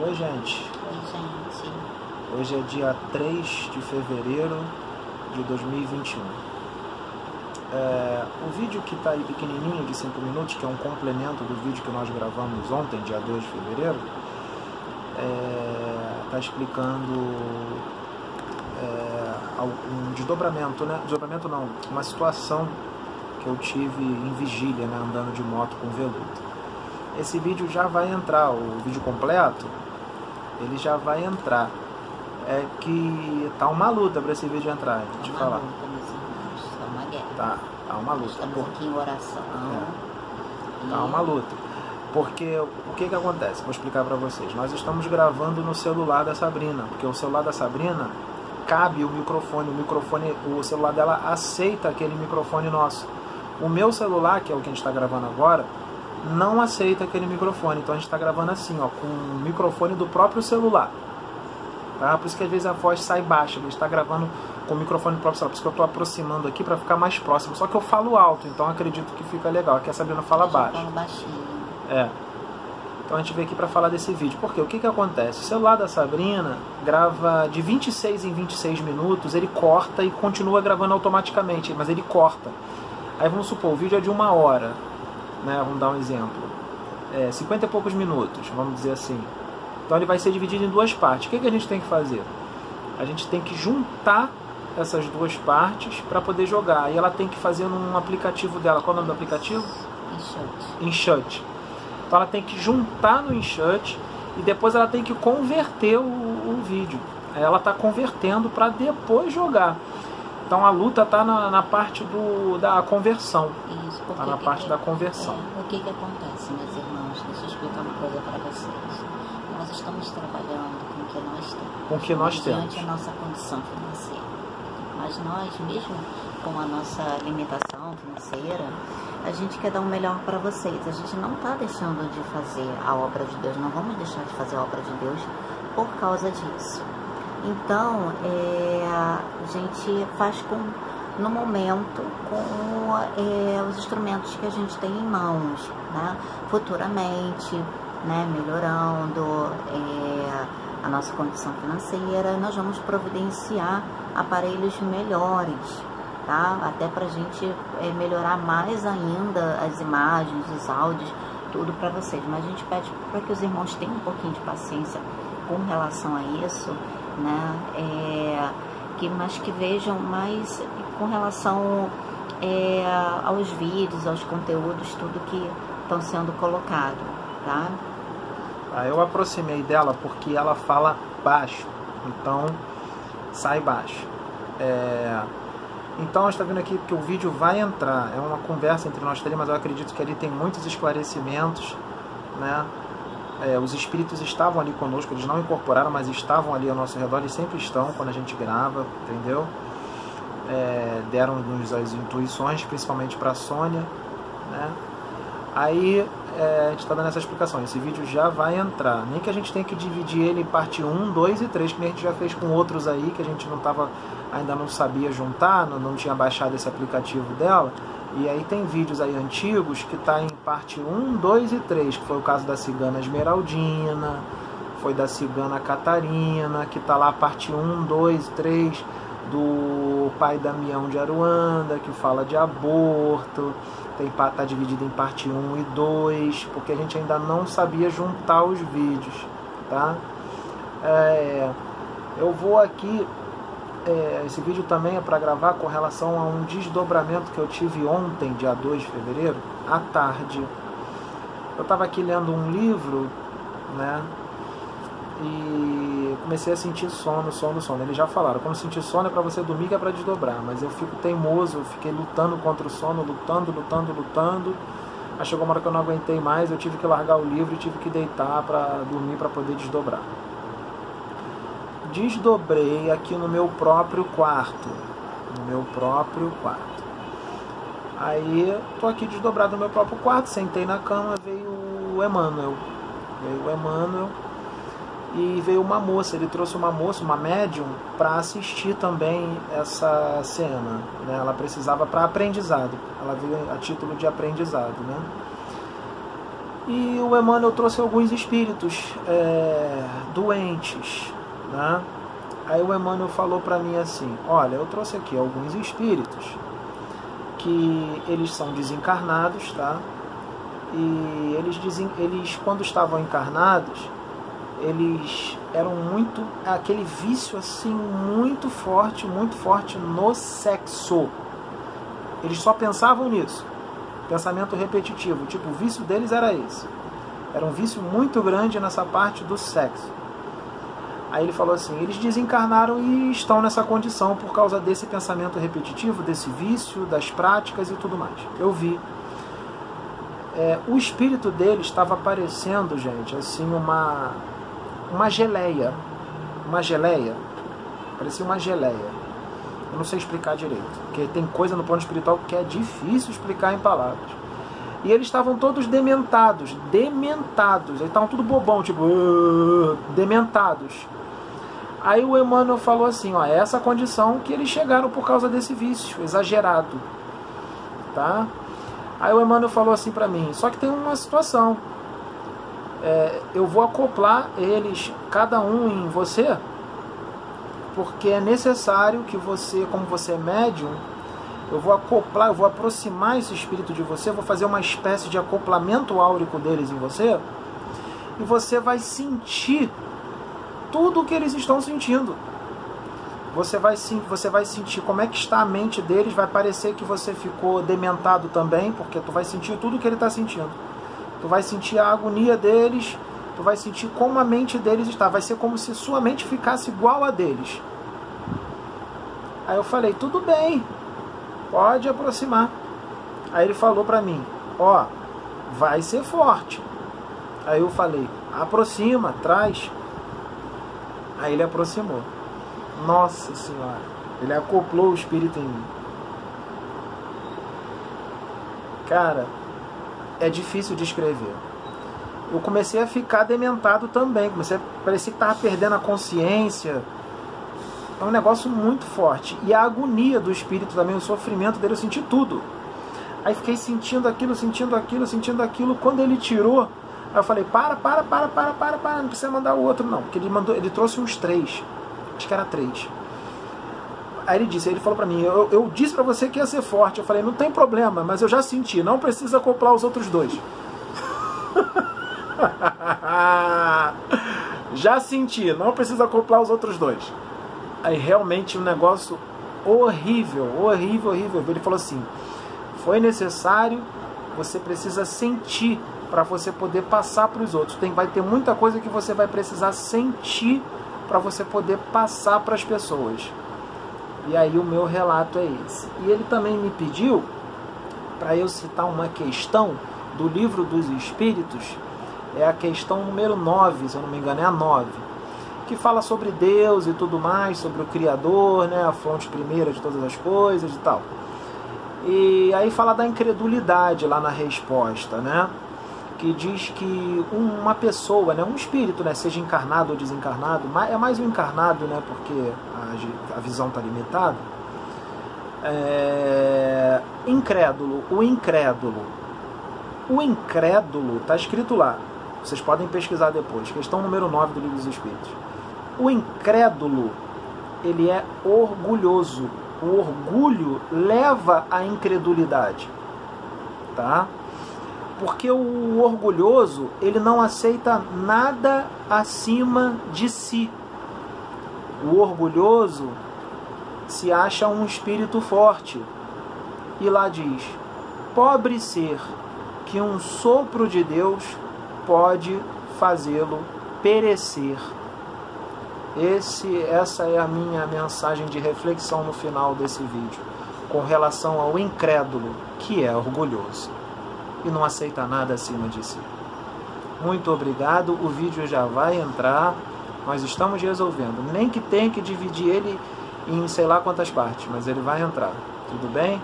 Oi, gente. Oi, gente. Hoje é dia 3 de fevereiro de 2021. É, o vídeo que está aí pequenininho, de 5 minutos, que é um complemento do vídeo que nós gravamos ontem, dia 2 de fevereiro, está é, explicando é, um desdobramento, né? Desdobramento não, uma situação que eu tive em vigília, né? andando de moto com veludo. Esse vídeo já vai entrar, o vídeo completo, ele já vai entrar. É que tá uma luta para esse vídeo entrar, vou te Tá falar. uma luta, meus irmãos. Tá uma guerra. Tá, tá uma luta. Estamos Por- aqui em oração. Tá E uma luta. Porque o que que acontece? Vou explicar para vocês. Nós estamos gravando no celular da Sabrina, porque o celular da Sabrina cabe o microfone, o microfone, o celular dela aceita aquele microfone nosso. O meu celular, que é o que a gente está gravando agora, não aceita aquele microfone. Então a gente está gravando assim, ó, com o microfone do próprio celular. Tá? Por isso que às vezes a voz sai baixa. A gente está gravando com o microfone do próprio celular. Por isso que eu estou aproximando aqui para ficar mais próximo. Só que eu falo alto, então acredito que fica legal. Aqui a Sabrina fala eu baixo. baixinho. É. Então a gente veio aqui para falar desse vídeo. Porque o que, que acontece? O celular da Sabrina grava de 26 em 26 minutos, ele corta e continua gravando automaticamente, mas ele corta. Aí vamos supor, o vídeo é de uma hora, né? Vamos dar um exemplo. É, 50 e poucos minutos, vamos dizer assim. Então ele vai ser dividido em duas partes. O que, que a gente tem que fazer? A gente tem que juntar essas duas partes para poder jogar. E ela tem que fazer num aplicativo dela. Qual é o nome do aplicativo? Enshut. Então ela tem que juntar no Enshut e depois ela tem que converter o, o vídeo. Ela está convertendo para depois jogar. Então a luta está na, na parte do, da conversão. Isso, porque Está na que parte que- da conversão. É, o que que acontece, meus irmãos? Deixa eu explicar uma coisa para vocês. Nós estamos trabalhando com o que nós temos. Com o que nós temos. a nossa condição financeira. Mas nós, mesmo com a nossa limitação financeira, a gente quer dar o melhor para vocês. A gente não está deixando de fazer a obra de Deus, não vamos deixar de fazer a obra de Deus por causa disso. Então, é, a gente faz com, no momento com é, os instrumentos que a gente tem em mãos, né? Futuramente, né, melhorando é, a nossa condição financeira, nós vamos providenciar aparelhos melhores, tá? Até para a gente é, melhorar mais ainda as imagens, os áudios, tudo para vocês. Mas a gente pede para que os irmãos tenham um pouquinho de paciência com relação a isso, né? É, que, mas que vejam mais com relação é, aos vídeos, aos conteúdos, tudo que estão sendo colocado, tá? Aí eu aproximei dela porque ela fala baixo. Então sai baixo. É, Então está vendo aqui que o vídeo vai entrar. É uma conversa entre nós três, mas eu acredito que ali tem muitos esclarecimentos. Né? É, os espíritos estavam ali conosco, eles não incorporaram, mas estavam ali ao nosso redor, eles sempre estão quando a gente grava, entendeu? É, Deram-nos as intuições, principalmente para a Sônia. Né? Aí é, a gente está dando essa explicação. Esse vídeo já vai entrar. Nem que a gente tenha que dividir ele em parte 1, 2 e 3, que nem a gente já fez com outros aí, que a gente não tava, ainda não sabia juntar, não, não tinha baixado esse aplicativo dela. E aí tem vídeos aí antigos que tá em parte 1, 2 e 3, que foi o caso da cigana Esmeraldina, foi da cigana Catarina, que tá lá parte 1, 2 e 3 do pai Damião de Aruanda, que fala de aborto, tá dividido em parte 1 e 2, porque a gente ainda não sabia juntar os vídeos, tá? É, eu vou aqui é, esse vídeo também é para gravar com relação a um desdobramento que eu tive ontem, dia 2 de fevereiro, à tarde. Eu estava aqui lendo um livro, né? E comecei a sentir sono, sono, sono. Eles já falaram, quando sentir sono é para você dormir que é para desdobrar. Mas eu fico teimoso, eu fiquei lutando contra o sono, lutando, lutando, lutando. Aí chegou uma hora que eu não aguentei mais, eu tive que largar o livro e tive que deitar para dormir para poder desdobrar desdobrei aqui no meu próprio quarto. No meu próprio quarto. Aí, tô aqui desdobrado no meu próprio quarto, sentei na cama, veio o Emmanuel. Veio o Emmanuel e veio uma moça, ele trouxe uma moça, uma médium, para assistir também essa cena. Né? Ela precisava para aprendizado, ela veio a título de aprendizado. Né? E o Emmanuel trouxe alguns espíritos é, doentes, né? Aí o Emmanuel falou para mim assim: Olha, eu trouxe aqui alguns espíritos que eles são desencarnados, tá? E eles dizem, eles quando estavam encarnados, eles eram muito aquele vício assim muito forte, muito forte no sexo. Eles só pensavam nisso. Pensamento repetitivo, tipo, o vício deles era esse. Era um vício muito grande nessa parte do sexo. Aí ele falou assim: eles desencarnaram e estão nessa condição por causa desse pensamento repetitivo, desse vício, das práticas e tudo mais. Eu vi. É, o espírito dele estava aparecendo, gente, assim, uma, uma geleia. Uma geleia. Parecia uma geleia. Eu não sei explicar direito. Porque tem coisa no plano espiritual que é difícil explicar em palavras. E eles estavam todos dementados. Dementados. Eles estavam tudo bobão, tipo. Uh, dementados. Aí o Emmanuel falou assim, ó, é essa condição que eles chegaram por causa desse vício exagerado, tá? Aí o Emmanuel falou assim para mim, só que tem uma situação, é, eu vou acoplar eles, cada um em você, porque é necessário que você, como você é médium, eu vou acoplar, eu vou aproximar esse espírito de você, vou fazer uma espécie de acoplamento áurico deles em você, e você vai sentir tudo o que eles estão sentindo. Você vai, você vai sentir como é que está a mente deles, vai parecer que você ficou dementado também, porque tu vai sentir tudo o que ele está sentindo. Tu vai sentir a agonia deles, tu vai sentir como a mente deles está. Vai ser como se sua mente ficasse igual a deles. Aí eu falei, tudo bem, pode aproximar. Aí ele falou para mim, ó, vai ser forte. Aí eu falei, aproxima, traz. Aí ele aproximou. Nossa Senhora, ele acoplou o espírito em mim. Cara, é difícil de escrever. Eu comecei a ficar dementado também, comecei a parecer que estava perdendo a consciência. É um negócio muito forte. E a agonia do espírito também, o sofrimento dele, eu senti tudo. Aí fiquei sentindo aquilo, sentindo aquilo, sentindo aquilo. Quando ele tirou, Aí eu falei, para, para, para, para, para, para, não precisa mandar o outro não, porque ele mandou, ele trouxe uns três, acho que era três. Aí ele disse, ele falou para mim, eu, eu disse para você que ia ser forte. Eu falei, não tem problema, mas eu já senti, não precisa acoplar os outros dois. já senti, não precisa acoplar os outros dois. Aí realmente um negócio horrível, horrível, horrível. Ele falou assim: foi necessário, você precisa sentir para você poder passar para os outros. Tem, vai ter muita coisa que você vai precisar sentir para você poder passar para as pessoas. E aí o meu relato é esse. E ele também me pediu para eu citar uma questão do livro dos Espíritos, é a questão número 9, se eu não me engano, é a 9, que fala sobre Deus e tudo mais, sobre o Criador, né, a fonte primeira de todas as coisas e tal. E aí fala da incredulidade lá na resposta, né? Que diz que uma pessoa, né, um espírito, né, seja encarnado ou desencarnado, é mais o encarnado, né, porque a, a visão está limitada, é, incrédulo, o incrédulo. O incrédulo, está escrito lá, vocês podem pesquisar depois, questão número 9 do Livro dos Espíritos. O incrédulo, ele é orgulhoso. O orgulho leva à incredulidade. Tá? Porque o orgulhoso, ele não aceita nada acima de si. O orgulhoso se acha um espírito forte. E lá diz: pobre ser que um sopro de Deus pode fazê-lo perecer. Esse, essa é a minha mensagem de reflexão no final desse vídeo, com relação ao incrédulo que é orgulhoso e não aceita nada acima de si. Muito obrigado, o vídeo já vai entrar, nós estamos resolvendo. Nem que tenha que dividir ele em sei lá quantas partes, mas ele vai entrar. Tudo bem?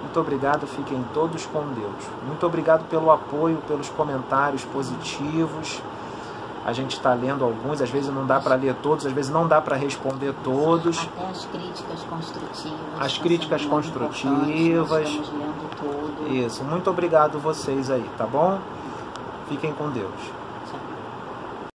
Muito obrigado, fiquem todos com Deus. Muito obrigado pelo apoio, pelos comentários positivos. A gente está lendo alguns, às vezes não dá para ler todos, às vezes não dá para responder todos. Até as críticas construtivas. As críticas construtivas. Estamos lendo tudo. Isso. Muito obrigado vocês aí, tá bom? Fiquem com Deus.